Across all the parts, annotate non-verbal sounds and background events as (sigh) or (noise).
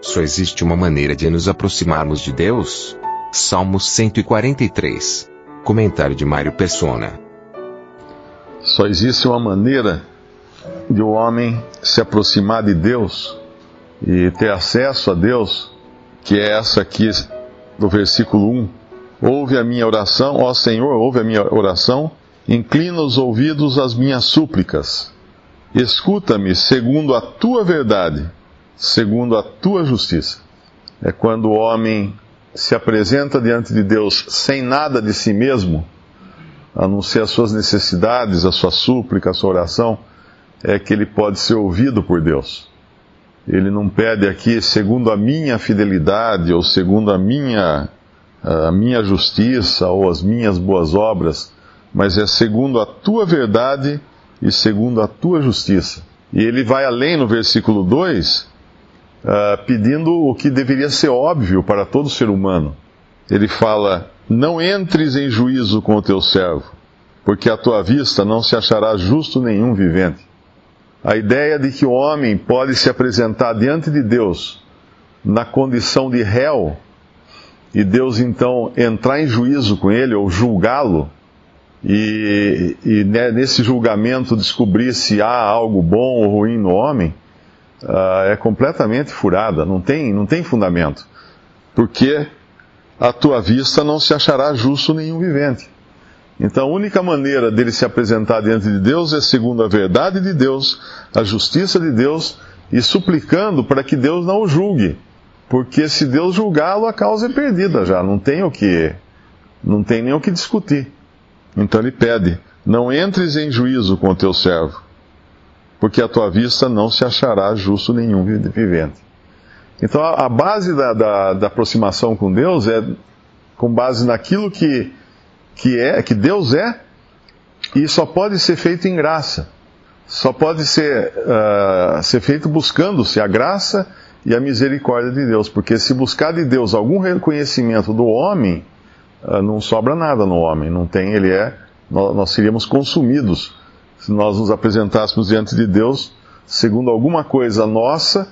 Só existe uma maneira de nos aproximarmos de Deus? Salmos 143. Comentário de Mário Persona. Só existe uma maneira de o homem se aproximar de Deus e ter acesso a Deus, que é essa aqui do versículo 1. Ouve a minha oração, ó Senhor, ouve a minha oração, inclina os ouvidos às minhas súplicas. Escuta-me segundo a tua verdade, segundo a tua justiça. É quando o homem se apresenta diante de Deus sem nada de si mesmo, a não ser as suas necessidades, a sua súplica, a sua oração, é que ele pode ser ouvido por Deus. Ele não pede aqui segundo a minha fidelidade ou segundo a minha, a minha justiça ou as minhas boas obras, mas é segundo a tua verdade e segundo a tua justiça. E ele vai além no versículo 2, uh, pedindo o que deveria ser óbvio para todo ser humano. Ele fala: Não entres em juízo com o teu servo, porque à tua vista não se achará justo nenhum vivente. A ideia de que o homem pode se apresentar diante de Deus na condição de réu e Deus então entrar em juízo com ele ou julgá-lo e, e né, nesse julgamento descobrir se há algo bom ou ruim no homem uh, é completamente furada, não tem, não tem fundamento. Porque à tua vista não se achará justo nenhum vivente. Então a única maneira dele se apresentar diante de Deus é segundo a verdade de Deus, a justiça de Deus e suplicando para que Deus não o julgue. Porque se Deus julgá-lo, a causa é perdida já, não tem o que não tem nem o que discutir. Então ele pede: Não entres em juízo com o teu servo, porque a tua vista não se achará justo nenhum vivente. Então a, base da, da, da aproximação com Deus é com base naquilo que que é que Deus é e só pode ser feito em graça. Só pode ser, uh, ser feito buscando-se a graça e a misericórdia de Deus. Porque se buscar de Deus algum reconhecimento do homem, uh, não sobra nada no homem. Não tem, ele é. Nós, nós seríamos consumidos se nós nos apresentássemos diante de Deus segundo alguma coisa nossa,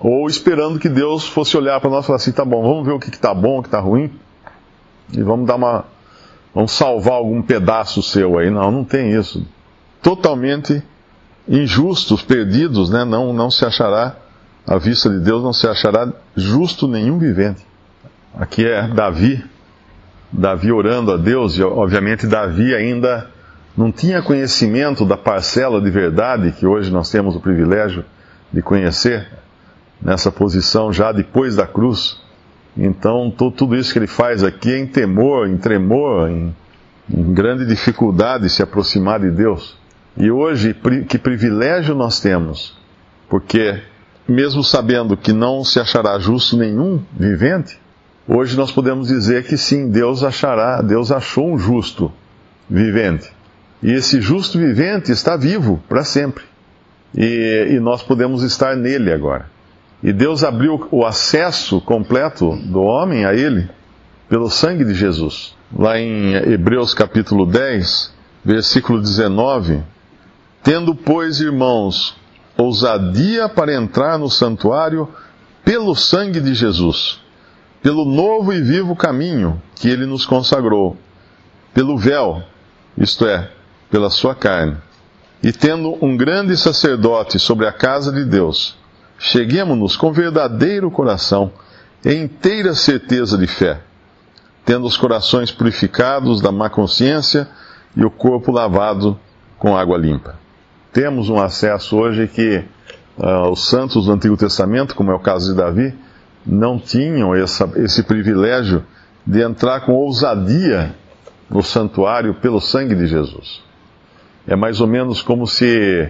ou esperando que Deus fosse olhar para nós e falar assim: tá bom, vamos ver o que está bom, o que está ruim, e vamos dar uma, vamos salvar algum pedaço seu aí. Não, não tem isso. Totalmente injustos, perdidos, né? não, não se achará, à vista de Deus, não se achará justo nenhum vivente. Aqui é Davi, Davi orando a Deus, e obviamente Davi ainda não tinha conhecimento da parcela de verdade que hoje nós temos o privilégio de conhecer, nessa posição já depois da cruz. Então, tudo isso que ele faz aqui é em temor, em tremor, em, em grande dificuldade de se aproximar de Deus. E hoje, que privilégio nós temos, porque, mesmo sabendo que não se achará justo nenhum vivente, hoje nós podemos dizer que sim, Deus achará, Deus achou um justo vivente. E esse justo vivente está vivo para sempre. E, e nós podemos estar nele agora. E Deus abriu o acesso completo do homem a ele pelo sangue de Jesus. Lá em Hebreus capítulo 10, versículo 19: Tendo, pois, irmãos, ousadia para entrar no santuário pelo sangue de Jesus, pelo novo e vivo caminho que ele nos consagrou, pelo véu, isto é, pela sua carne, e tendo um grande sacerdote sobre a casa de Deus, Cheguemos-nos com verdadeiro coração e inteira certeza de fé, tendo os corações purificados da má consciência e o corpo lavado com água limpa. Temos um acesso hoje que uh, os santos do Antigo Testamento, como é o caso de Davi, não tinham essa, esse privilégio de entrar com ousadia no santuário pelo sangue de Jesus. É mais ou menos como se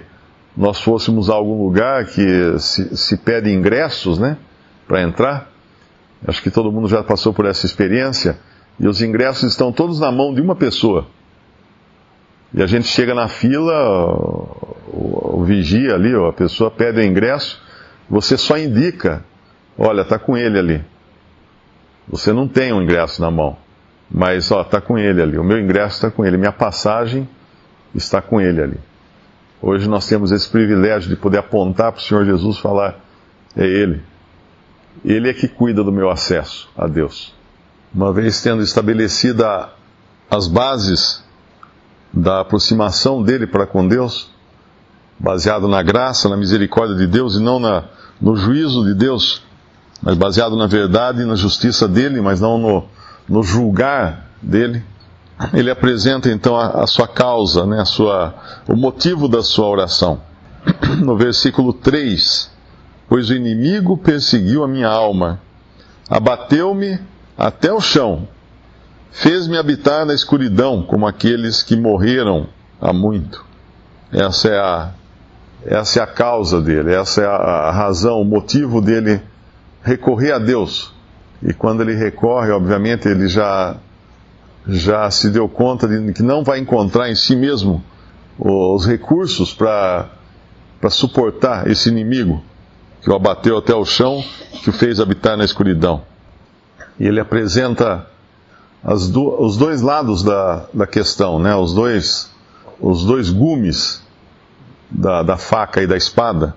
nós fôssemos a algum lugar que se, se pede ingressos, né, para entrar. Acho que todo mundo já passou por essa experiência. E os ingressos estão todos na mão de uma pessoa. E a gente chega na fila, o, o vigia ali, a pessoa pede o ingresso, você só indica, olha, está com ele ali. Você não tem o um ingresso na mão, mas ó, está com ele ali. O meu ingresso está com ele, minha passagem está com ele ali. Hoje nós temos esse privilégio de poder apontar para o Senhor Jesus e falar: é Ele. Ele é que cuida do meu acesso a Deus. Uma vez tendo estabelecida as bases da aproximação dele para com Deus, baseado na graça, na misericórdia de Deus e não na, no juízo de Deus, mas baseado na verdade e na justiça dele, mas não no, no julgar dele. Ele apresenta então a, a sua causa, né, a sua, o motivo da sua oração. (clears throat) No versículo 3: Pois o inimigo perseguiu a minha alma, abateu-me até o chão, fez-me habitar na escuridão como aqueles que morreram há muito. Essa é a, essa é a causa dele, essa é a, a razão, o motivo dele recorrer a Deus. E quando ele recorre, obviamente, ele já, já se deu conta de que não vai encontrar em si mesmo os recursos para suportar esse inimigo que o abateu até o chão, que o fez habitar na escuridão. E ele apresenta do, os dois lados da, da questão, né? os, dois, os dois gumes da, da faca e da espada.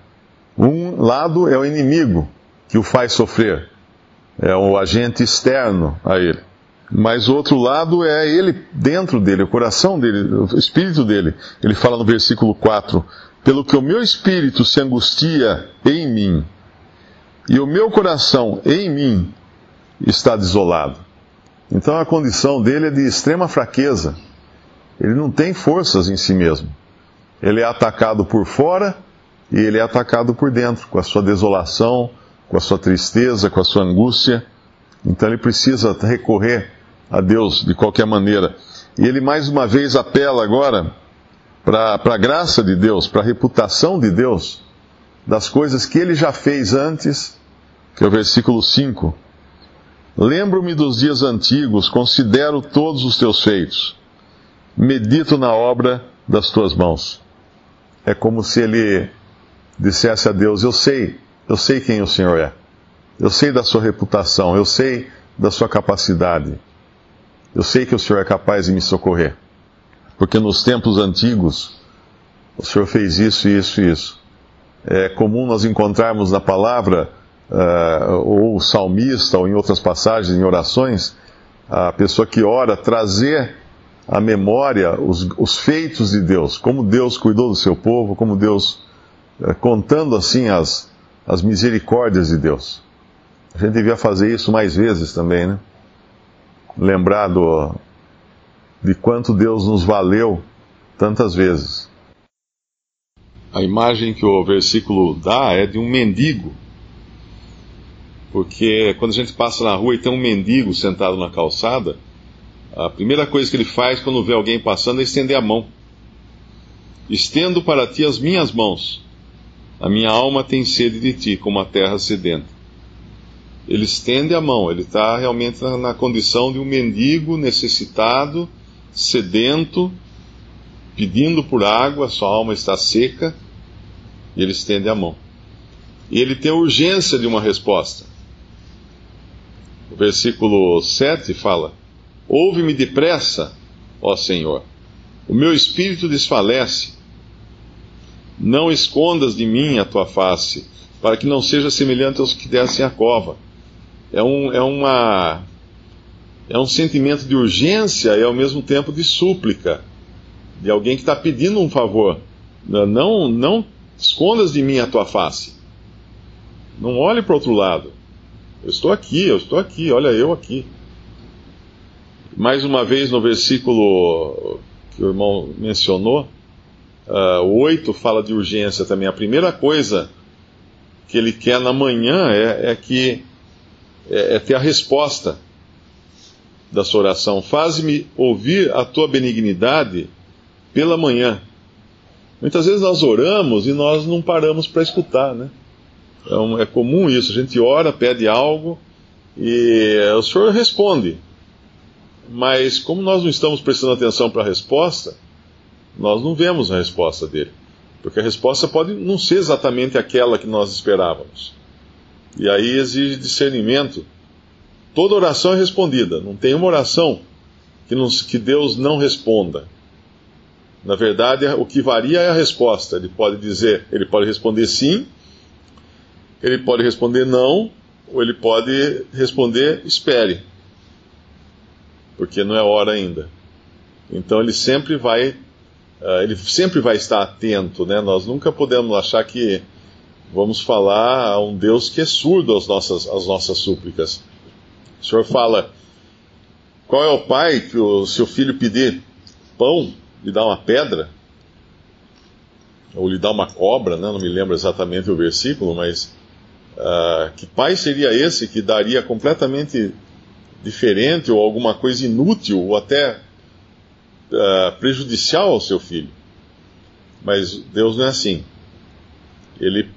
Um lado é o inimigo, que o faz sofrer. É o agente externo a ele. Mas o outro lado é ele dentro dele, o coração dele, o espírito dele. Ele fala no versículo 4: Pelo que o meu espírito se angustia em mim, e o meu coração em mim está desolado. Então a condição dele é de extrema fraqueza. Ele não tem forças em si mesmo. Ele é atacado por fora e ele é atacado por dentro, com a sua desolação, com a sua tristeza, com a sua angústia. Então ele precisa recorrer a Deus de qualquer maneira. E ele mais uma vez apela agora para a graça de Deus, para a reputação de Deus, das coisas que ele já fez antes, que é o versículo 5. Lembro-me dos dias antigos, considero todos os teus feitos, medito na obra das tuas mãos. É como se ele dissesse a Deus: Eu sei eu sei quem o Senhor é. Eu sei da sua reputação. Eu sei da sua capacidade. Eu sei que o Senhor é capaz de me socorrer. Porque nos tempos antigos, o Senhor fez isso, isso e isso. É comum nós encontrarmos na palavra, uh, ou o salmista, ou em outras passagens, em orações, a pessoa que ora trazer à memória os, os feitos de Deus, como Deus cuidou do seu povo, como Deus, uh, contando assim as, as misericórdias de Deus. A gente devia fazer isso mais vezes também, né? Lembrar do, de quanto Deus nos valeu tantas vezes. A imagem que o versículo dá é de um mendigo. Porque quando a gente passa na rua e tem um mendigo sentado na calçada, a primeira coisa que ele faz quando vê alguém passando é estender a mão. Estendo para ti as minhas mãos a minha alma tem sede de ti, como a terra sedenta. Ele estende a mão, ele está realmente na, na condição de um mendigo necessitado, sedento, pedindo por água, sua alma está seca, e ele estende a mão. E ele tem urgência de uma resposta. O versículo 7 fala: Ouve-me depressa, ó Senhor, o meu espírito desfalece não escondas de mim a tua face, para que não seja semelhante aos que descem a cova. É um, é uma, é um sentimento de urgência e ao mesmo tempo de súplica, de alguém que está pedindo um favor. Não, não escondas de mim a tua face. Não olhe para outro lado. Eu estou aqui, eu estou aqui, olha eu aqui. Mais uma vez no versículo que o irmão mencionou, Uh, o 8 fala de urgência também. A primeira coisa que ele quer na manhã é, é que é, é, ter a resposta da sua oração. Faz-me ouvir a tua benignidade pela manhã, Muitas vezes nós oramos e nós não paramos para escutar, né? É, é comum isso, a gente ora, pede algo e o Senhor responde. Mas como nós não estamos prestando atenção para a resposta, nós não vemos a resposta dele. Porque a resposta pode não ser exatamente aquela que nós esperávamos. E aí exige discernimento. Toda oração é respondida. Não tem uma oração que, que Deus não responda. Na verdade, o que varia é a resposta. Ele pode dizer, ele pode responder sim, ele pode responder não, ou ele pode responder espere, porque não é hora ainda. Então ele sempre vai, uh, ele sempre vai estar atento, né? Nós nunca podemos achar que vamos falar a um Deus que é surdo às nossas, às nossas súplicas. O Senhor fala: qual é o pai que o seu filho pedir pão lhe dá uma pedra? Ou lhe dá uma cobra, né? não me lembro exatamente o versículo, mas uh, que pai seria esse que daria completamente diferente ou alguma coisa inútil ou até uh, prejudicial ao seu filho? Mas Deus não é assim. Ele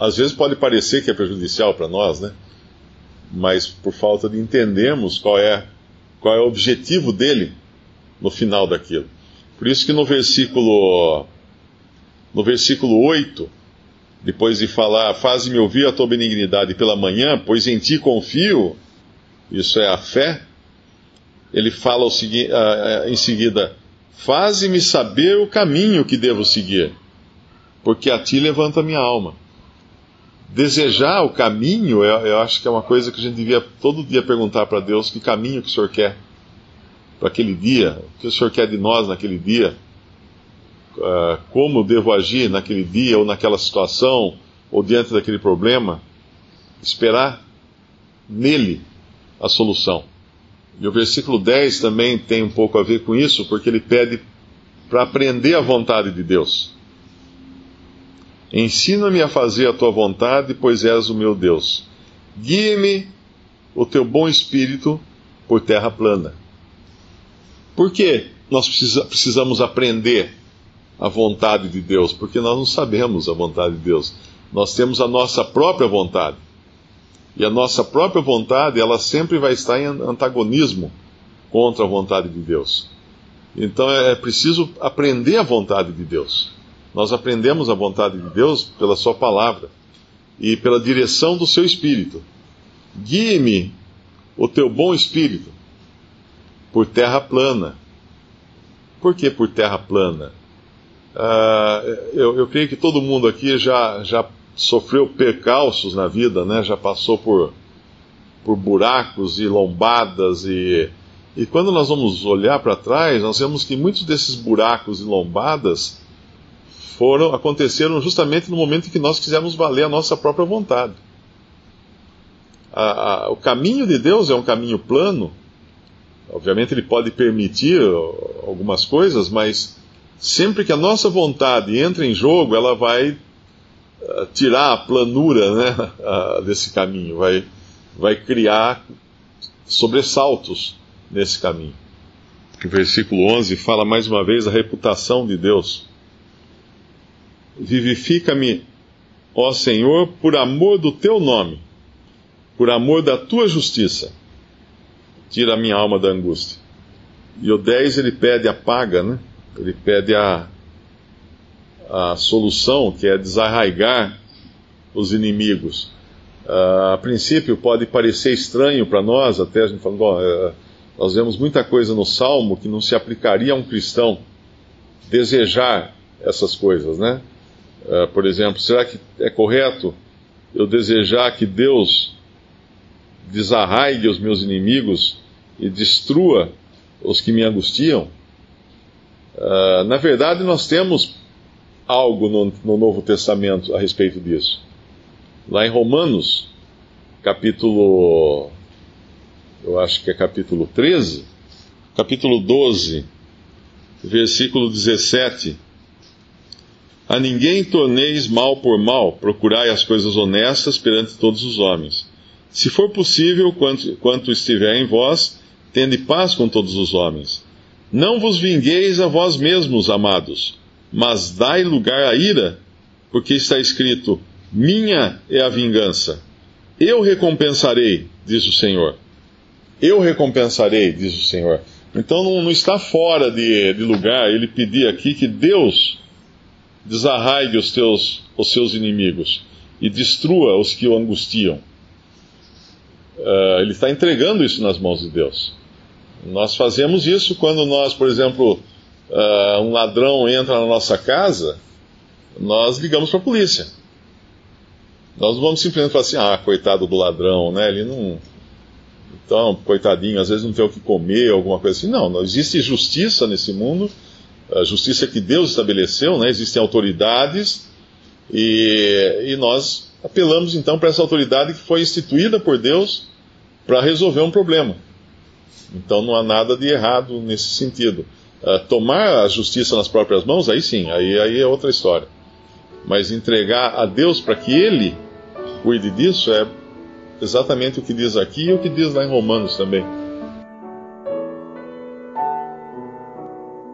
às vezes pode parecer que é prejudicial para nós, né? Mas por falta de entendermos qual é, qual é o objetivo dele no final daquilo. Por isso que no versículo no versículo 8, depois de falar, faze-me ouvir a tua benignidade pela manhã, pois em ti confio, isso é a fé, ele fala segui, uh, em seguida, faze-me saber o caminho que devo seguir, porque a ti levanta minha alma desejar o caminho, eu, eu, acho que é uma coisa que a gente devia todo dia perguntar para Deus: que caminho que o Senhor quer para aquele dia? O que o Senhor quer de nós naquele dia? Uh, como devo agir naquele dia, ou naquela situação, ou diante daquele problema? Esperar nele a solução. E o versículo 10 também tem um pouco a ver com isso, porque ele pede para aprender a vontade de Deus. Ensina-me a fazer a tua vontade, pois és o meu Deus. Guie-me o teu bom espírito por terra plana. Por que nós precisa, precisamos aprender a vontade de Deus? Porque nós não sabemos a vontade de Deus. Nós temos a nossa própria vontade. E a nossa própria vontade, ela sempre vai estar em antagonismo contra a vontade de Deus. Então é preciso aprender a vontade de Deus. Nós aprendemos a vontade de Deus pela Sua palavra e pela direção do Seu Espírito. Guie-me o teu bom espírito por terra plana. Por que por terra plana? Uh, eu, eu, creio que todo mundo aqui já, já sofreu percalços na vida, né? já passou por, por buracos e lombadas. E, e quando nós vamos olhar para trás, nós vemos que muitos desses buracos e lombadas foram aconteceram justamente no momento em que nós quisemos valer a nossa própria vontade. A, a, o caminho de Deus é um caminho plano. Obviamente, Ele pode permitir algumas coisas, mas sempre que a nossa vontade entra em jogo, ela vai uh, tirar a planura né, (laughs) desse caminho, vai, vai criar sobressaltos nesse caminho. O versículo 11 fala mais uma vez a reputação de Deus. Vivifica-me, ó Senhor, por amor do teu nome, por amor da tua justiça. Tira a minha alma da angústia. E o 10 ele pede a paga, né? Ele pede a, a solução, que é desarraigar os inimigos. Uh, a princípio pode parecer estranho para nós, até a gente falando, uh, nós vemos muita coisa no Salmo que não se aplicaria a um cristão desejar essas coisas, né? Uh, por exemplo, será que é correto eu desejar que Deus desarraigue os meus inimigos e destrua os que me angustiam? Uh, na verdade, nós temos algo no, no Novo Testamento a respeito disso. Lá em Romanos, capítulo. Eu acho que é capítulo 13, capítulo 12, versículo 17 a ninguém torneis mal por mal, procurai as coisas honestas perante todos os homens. Se for possível, quanto, quanto estiver em vós, tende paz com todos os homens. Não vos vingueis a vós mesmos, amados, mas dai lugar à ira, porque está escrito: Minha é a vingança, eu recompensarei, diz o Senhor. Eu recompensarei, diz o Senhor. Então não, não está fora de, de, lugar ele pedir aqui que Deus desarraigue os, teus, os seus inimigos e destrua os que o angustiam. Uh, ele está entregando isso nas mãos de Deus. Nós fazemos isso quando nós, por exemplo, uh, um ladrão entra na nossa casa, nós ligamos para a polícia. Nós não vamos simplesmente falar assim, ah, coitado do ladrão, né? Ele não. Então, coitadinho, às vezes não tem o que comer, alguma coisa assim. Não, não existe justiça nesse mundo, a justiça que Deus estabeleceu, né? Existem autoridades e, e nós apelamos então para essa autoridade que foi instituída por Deus para resolver um problema. Então não há nada de errado nesse sentido. Uh, tomar a justiça nas próprias mãos, aí sim, aí, aí é outra história. Mas entregar a Deus para que Ele cuide disso é exatamente o que diz aqui e o que diz lá em Romanos também.